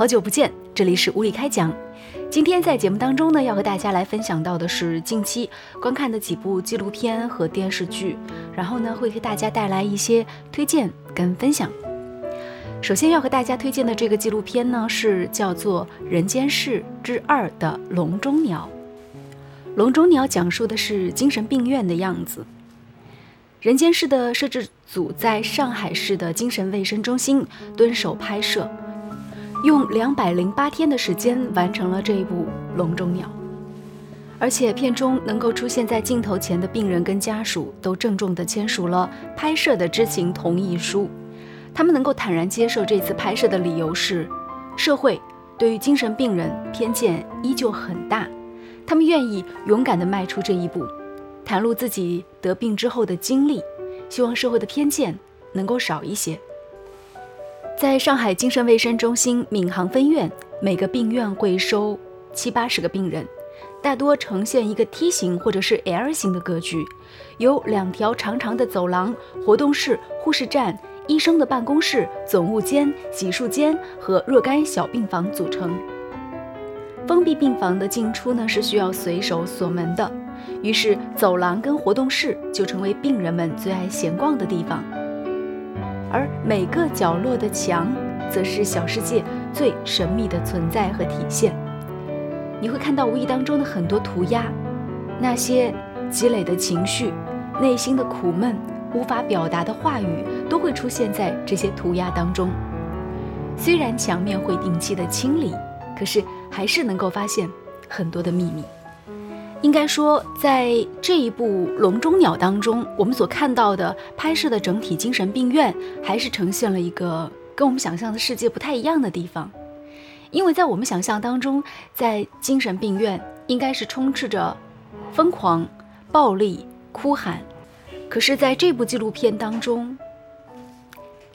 好久不见，这里是无理开讲。今天在节目当中呢，要和大家来分享到的是近期观看的几部纪录片和电视剧，然后呢，会给大家带来一些推荐跟分享。首先要和大家推荐的这个纪录片呢，是叫做《人间世之二》的《笼中鸟》。《笼中鸟》讲述的是精神病院的样子。人间世的摄制组在上海市的精神卫生中心蹲守拍摄，用两百零八天的时间完成了这一部《笼中鸟》。而且片中能够出现在镜头前的病人跟家属都郑重地签署了拍摄的知情同意书。他们能够坦然接受这次拍摄的理由是，社会对于精神病人偏见依旧很大，他们愿意勇敢地迈出这一步。袒露自己得病之后的经历，希望社会的偏见能够少一些。在上海精神卫生中心闵行分院，每个病院会收七八十个病人，大多呈现一个梯形或者是 L 型的格局，由两条长长的走廊、活动室、护士站、医生的办公室、总务间、洗漱间和若干小病房组成。封闭病房的进出呢是需要随手锁门的。于是，走廊跟活动室就成为病人们最爱闲逛的地方，而每个角落的墙，则是小世界最神秘的存在和体现。你会看到无意当中的很多涂鸦，那些积累的情绪、内心的苦闷、无法表达的话语，都会出现在这些涂鸦当中。虽然墙面会定期的清理，可是还是能够发现很多的秘密。应该说，在这一部《笼中鸟》当中，我们所看到的拍摄的整体精神病院，还是呈现了一个跟我们想象的世界不太一样的地方。因为在我们想象当中，在精神病院应该是充斥着疯狂、暴力、哭喊，可是在这部纪录片当中，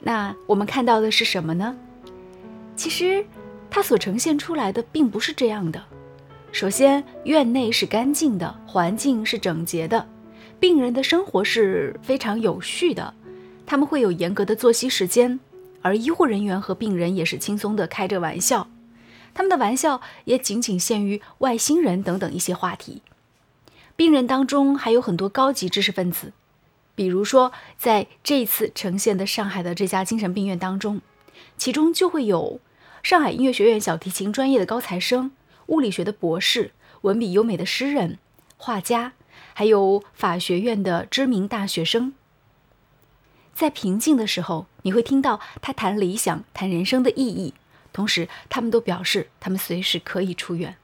那我们看到的是什么呢？其实，它所呈现出来的并不是这样的。首先，院内是干净的，环境是整洁的，病人的生活是非常有序的，他们会有严格的作息时间，而医护人员和病人也是轻松的开着玩笑，他们的玩笑也仅仅限于外星人等等一些话题。病人当中还有很多高级知识分子，比如说在这一次呈现的上海的这家精神病院当中，其中就会有上海音乐学院小提琴专业的高材生。物理学的博士，文笔优美的诗人、画家，还有法学院的知名大学生，在平静的时候，你会听到他谈理想、谈人生的意义，同时他们都表示他们随时可以出院。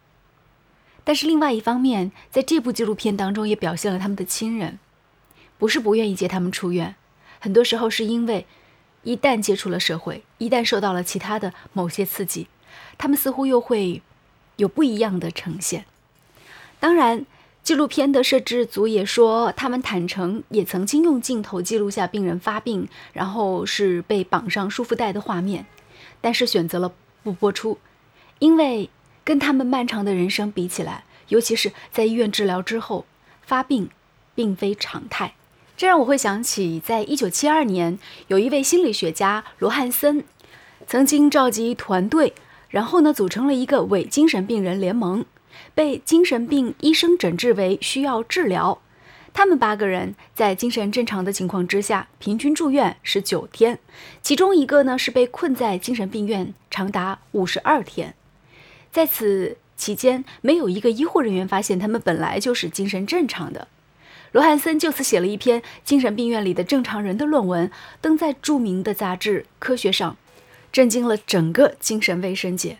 但是另外一方面，在这部纪录片当中也表现了他们的亲人，不是不愿意接他们出院，很多时候是因为一旦接触了社会，一旦受到了其他的某些刺激，他们似乎又会。有不一样的呈现。当然，纪录片的摄制组也说，他们坦诚也曾经用镜头记录下病人发病，然后是被绑上束缚带的画面，但是选择了不播出，因为跟他们漫长的人生比起来，尤其是在医院治疗之后，发病并非常态。这让我会想起，在一九七二年，有一位心理学家罗汉森曾经召集团队。然后呢，组成了一个伪精神病人联盟，被精神病医生诊治为需要治疗。他们八个人在精神正常的情况之下，平均住院十九天，其中一个呢是被困在精神病院长达五十二天。在此期间，没有一个医护人员发现他们本来就是精神正常的。罗汉森就此写了一篇精神病院里的正常人的论文，登在著名的杂志《科学》上。震惊了整个精神卫生界。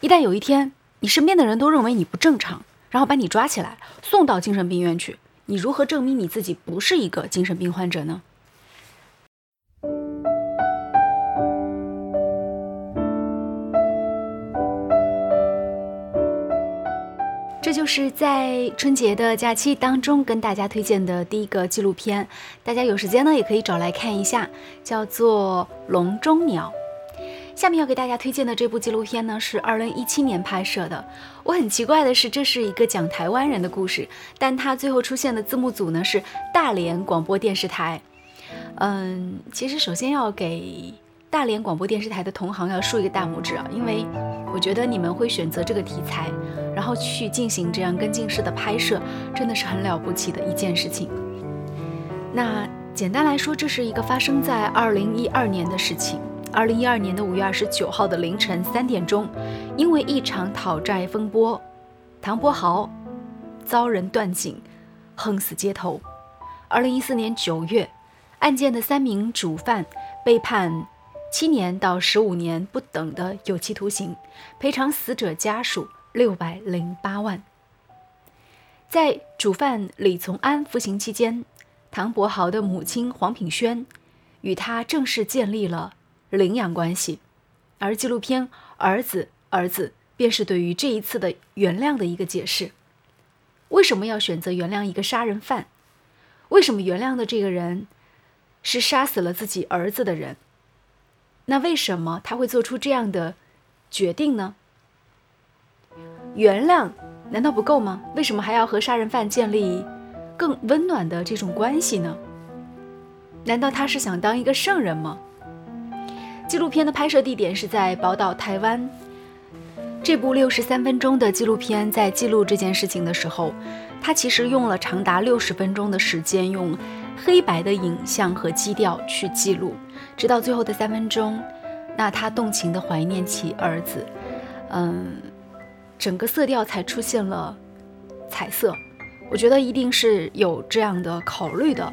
一旦有一天，你身边的人都认为你不正常，然后把你抓起来送到精神病院去，你如何证明你自己不是一个精神病患者呢？这就是在春节的假期当中跟大家推荐的第一个纪录片，大家有时间呢也可以找来看一下，叫做《笼中鸟》。下面要给大家推荐的这部纪录片呢，是二零一七年拍摄的。我很奇怪的是，这是一个讲台湾人的故事，但它最后出现的字幕组呢是大连广播电视台。嗯，其实首先要给大连广播电视台的同行要竖一个大拇指啊，因为我觉得你们会选择这个题材，然后去进行这样跟进式的拍摄，真的是很了不起的一件事情。那简单来说，这是一个发生在二零一二年的事情。二零一二年的五月二十九号的凌晨三点钟，因为一场讨债风波，唐伯豪遭人断颈，横死街头。二零一四年九月，案件的三名主犯被判七年到十五年不等的有期徒刑，赔偿死者家属六百零八万。在主犯李从安服刑期间，唐伯豪的母亲黄品轩与他正式建立了。领养关系，而纪录片《儿子，儿子》便是对于这一次的原谅的一个解释。为什么要选择原谅一个杀人犯？为什么原谅的这个人是杀死了自己儿子的人？那为什么他会做出这样的决定呢？原谅难道不够吗？为什么还要和杀人犯建立更温暖的这种关系呢？难道他是想当一个圣人吗？纪录片的拍摄地点是在宝岛台湾。这部六十三分钟的纪录片在记录这件事情的时候，它其实用了长达六十分钟的时间，用黑白的影像和基调去记录，直到最后的三分钟，那他动情地怀念起儿子，嗯，整个色调才出现了彩色。我觉得一定是有这样的考虑的。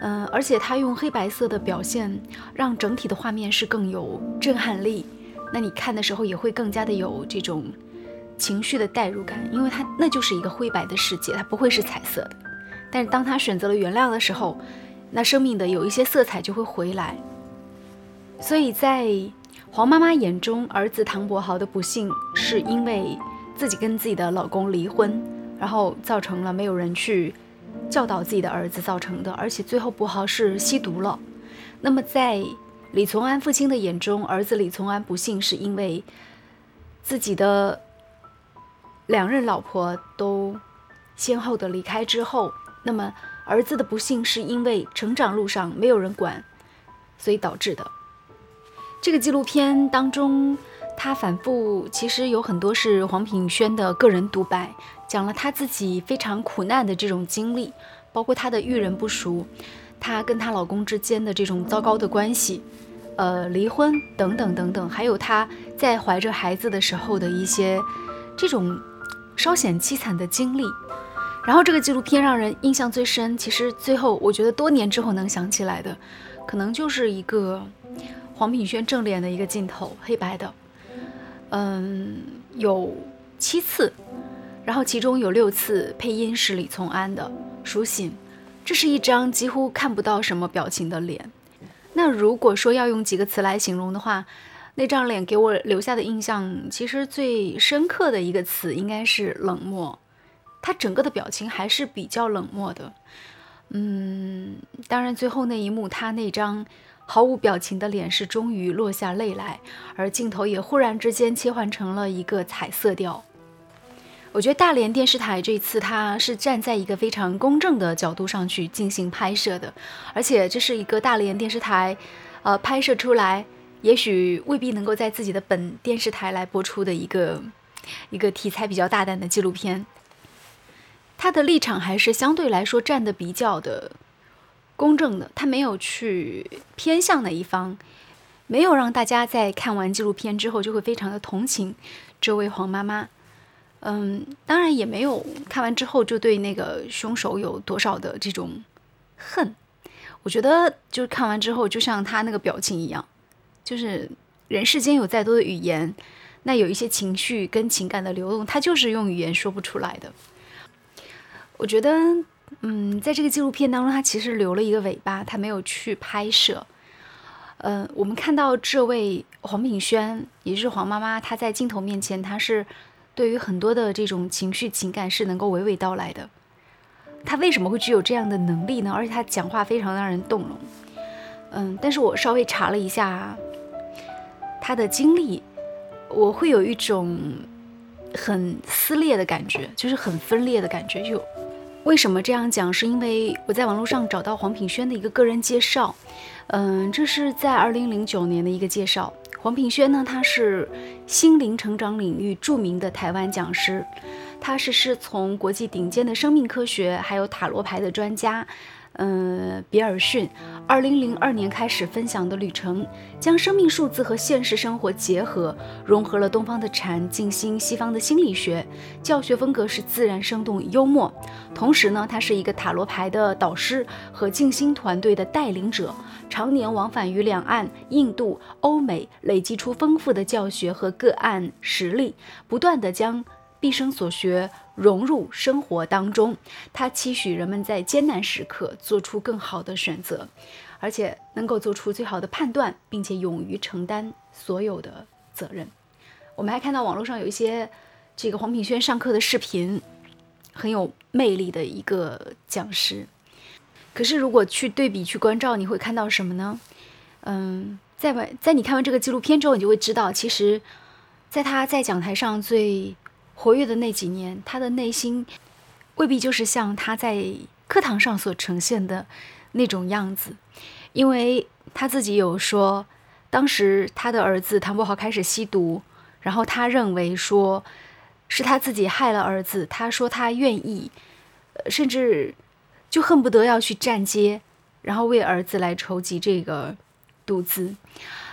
嗯，而且他用黑白色的表现，让整体的画面是更有震撼力。那你看的时候也会更加的有这种情绪的代入感，因为它那就是一个灰白的世界，它不会是彩色的。但是当他选择了原谅的时候，那生命的有一些色彩就会回来。所以在黄妈妈眼中，儿子唐伯豪的不幸是因为自己跟自己的老公离婚，然后造成了没有人去。教导自己的儿子造成的，而且最后不好是吸毒了。那么在李从安父亲的眼中，儿子李从安不幸是因为自己的两任老婆都先后的离开之后，那么儿子的不幸是因为成长路上没有人管，所以导致的。这个纪录片当中，他反复其实有很多是黄品轩的个人独白。讲了她自己非常苦难的这种经历，包括她的遇人不淑，她跟她老公之间的这种糟糕的关系，呃，离婚等等等等，还有她在怀着孩子的时候的一些这种稍显凄惨的经历。然后这个纪录片让人印象最深，其实最后我觉得多年之后能想起来的，可能就是一个黄品轩正脸的一个镜头，黑白的，嗯，有七次。然后其中有六次配音是李从安的，苏醒。这是一张几乎看不到什么表情的脸。那如果说要用几个词来形容的话，那张脸给我留下的印象，其实最深刻的一个词应该是冷漠。他整个的表情还是比较冷漠的。嗯，当然最后那一幕，他那张毫无表情的脸是终于落下泪来，而镜头也忽然之间切换成了一个彩色调。我觉得大连电视台这次它是站在一个非常公正的角度上去进行拍摄的，而且这是一个大连电视台，呃，拍摄出来也许未必能够在自己的本电视台来播出的一个一个题材比较大胆的纪录片。他的立场还是相对来说站的比较的公正的，他没有去偏向哪一方，没有让大家在看完纪录片之后就会非常的同情这位黄妈妈。嗯，当然也没有看完之后就对那个凶手有多少的这种恨。我觉得就是看完之后，就像他那个表情一样，就是人世间有再多的语言，那有一些情绪跟情感的流动，他就是用语言说不出来的。我觉得，嗯，在这个纪录片当中，他其实留了一个尾巴，他没有去拍摄。嗯，我们看到这位黄品轩，也就是黄妈妈，她在镜头面前，她是。对于很多的这种情绪情感是能够娓娓道来的，他为什么会具有这样的能力呢？而且他讲话非常让人动容。嗯，但是我稍微查了一下他的经历，我会有一种很撕裂的感觉，就是很分裂的感觉。就为什么这样讲？是因为我在网络上找到黄品轩的一个个人介绍，嗯，这是在二零零九年的一个介绍。黄品轩呢，他是心灵成长领域著名的台湾讲师，他是师从国际顶尖的生命科学还有塔罗牌的专家。嗯，比尔逊，二零零二年开始分享的旅程，将生命数字和现实生活结合，融合了东方的禅、静心、西方的心理学，教学风格是自然、生动、幽默。同时呢，他是一个塔罗牌的导师和静心团队的带领者，常年往返于两岸、印度、欧美，累积出丰富的教学和个案实例，不断的将。毕生所学融入生活当中，他期许人们在艰难时刻做出更好的选择，而且能够做出最好的判断，并且勇于承担所有的责任。我们还看到网络上有一些这个黄品轩上课的视频，很有魅力的一个讲师。可是如果去对比去关照，你会看到什么呢？嗯，在完在你看完这个纪录片之后，你就会知道，其实在他在讲台上最。活跃的那几年，他的内心未必就是像他在课堂上所呈现的那种样子，因为他自己有说，当时他的儿子唐伯豪开始吸毒，然后他认为说是他自己害了儿子，他说他愿意，甚至就恨不得要去站街，然后为儿子来筹集这个赌资。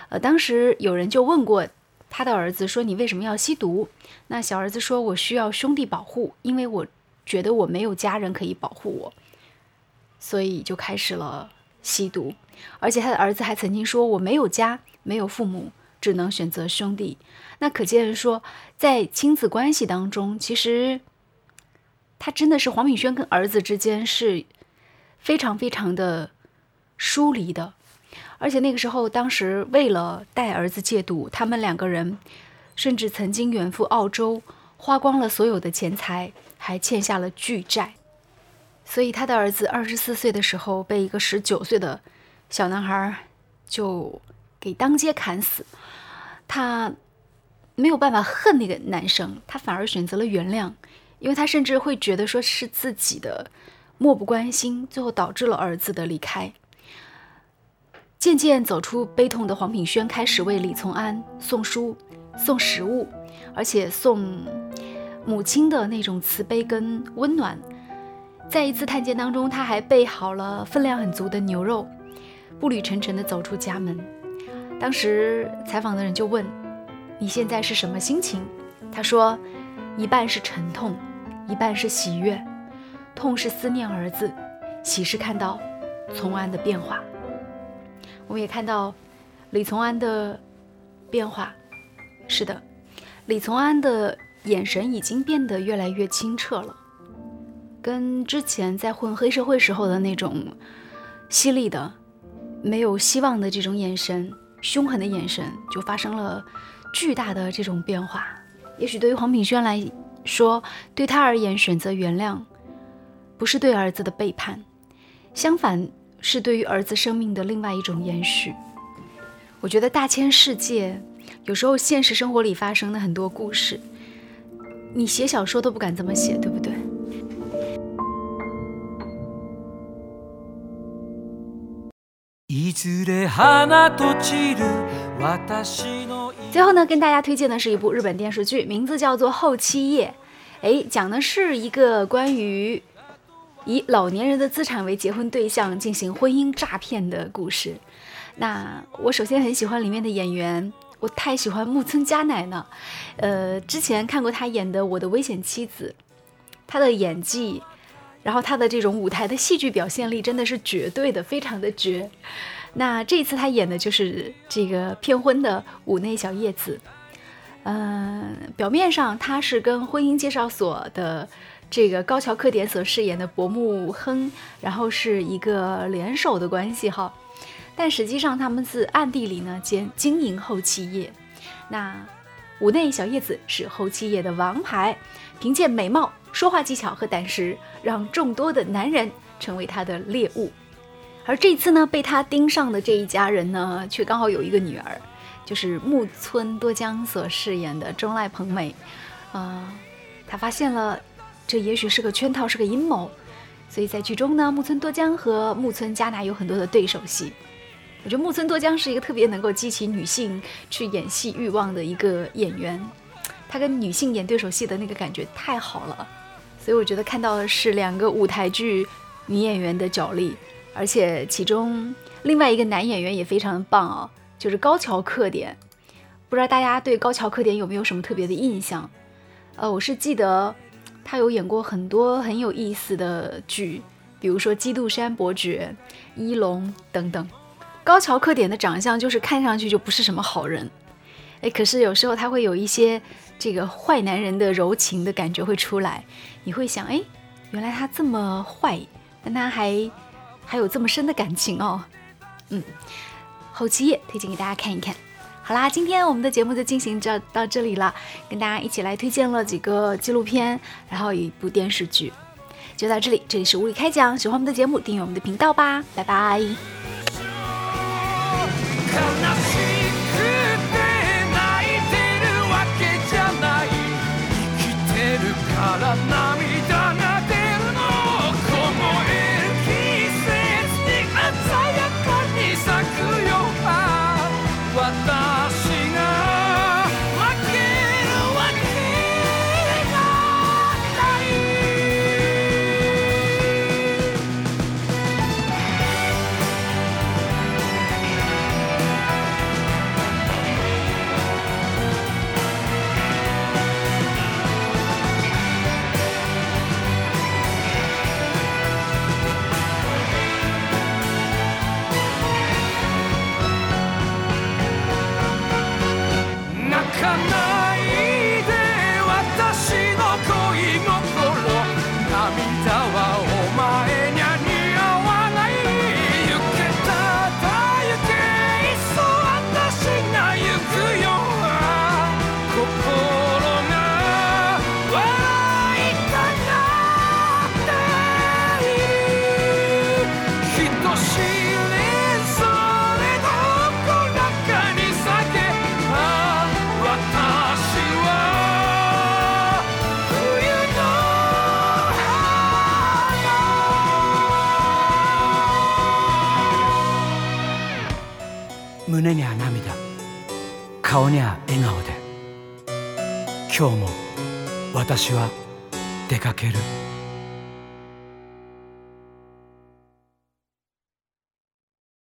呃，当时有人就问过。他的儿子说：“你为什么要吸毒？”那小儿子说：“我需要兄弟保护，因为我觉得我没有家人可以保护我，所以就开始了吸毒。而且他的儿子还曾经说：‘我没有家，没有父母，只能选择兄弟。’那可见说，在亲子关系当中，其实他真的是黄敏轩跟儿子之间是非常非常的疏离的。”而且那个时候，当时为了带儿子戒赌，他们两个人甚至曾经远赴澳洲，花光了所有的钱财，还欠下了巨债。所以他的儿子二十四岁的时候，被一个十九岁的小男孩就给当街砍死。他没有办法恨那个男生，他反而选择了原谅，因为他甚至会觉得说是自己的漠不关心，最后导致了儿子的离开。渐渐走出悲痛的黄品轩开始为李从安送书、送食物，而且送母亲的那种慈悲跟温暖。在一次探监当中，他还备好了分量很足的牛肉，步履沉沉地走出家门。当时采访的人就问：“你现在是什么心情？”他说：“一半是沉痛，一半是喜悦。痛是思念儿子，喜是看到从安的变化。”我们也看到李从安的变化，是的，李从安的眼神已经变得越来越清澈了，跟之前在混黑社会时候的那种犀利的、没有希望的这种眼神、凶狠的眼神，就发生了巨大的这种变化。也许对于黄品轩来说，对他而言，选择原谅不是对儿子的背叛，相反。是对于儿子生命的另外一种延续。我觉得大千世界，有时候现实生活里发生的很多故事，你写小说都不敢这么写，对不对？最后呢，跟大家推荐的是一部日本电视剧，名字叫做《后期夜》，哎，讲的是一个关于。以老年人的资产为结婚对象进行婚姻诈骗的故事。那我首先很喜欢里面的演员，我太喜欢木村佳乃了。呃，之前看过他演的《我的危险妻子》，他的演技，然后他的这种舞台的戏剧表现力真的是绝对的，非常的绝。那这一次他演的就是这个骗婚的五内小叶子。嗯，表面上他是跟婚姻介绍所的。这个高桥克典所饰演的薄木亨，然后是一个联手的关系哈，但实际上他们是暗地里呢兼经营后期业。那五内小叶子是后期业的王牌，凭借美貌、说话技巧和胆识，让众多的男人成为他的猎物。而这次呢，被他盯上的这一家人呢，却刚好有一个女儿，就是木村多江所饰演的中濑朋美。啊，他发现了。这也许是个圈套，是个阴谋，所以在剧中呢，木村多江和木村佳奈有很多的对手戏。我觉得木村多江是一个特别能够激起女性去演戏欲望的一个演员，他跟女性演对手戏的那个感觉太好了。所以我觉得看到的是两个舞台剧女演员的角力，而且其中另外一个男演员也非常的棒哦，就是高桥克典。不知道大家对高桥克典有没有什么特别的印象？呃，我是记得。他有演过很多很有意思的剧，比如说《基督山伯爵》《一龙》等等。高桥克典的长相就是看上去就不是什么好人，哎，可是有时候他会有一些这个坏男人的柔情的感觉会出来，你会想，哎，原来他这么坏，但他还还有这么深的感情哦。嗯，后期页推荐给大家看一看。好啦，今天我们的节目就进行就到这里了，跟大家一起来推荐了几个纪录片，然后一部电视剧，就到这里。这里是物理开讲，喜欢我们的节目，订阅我们的频道吧，拜拜。私は出かける。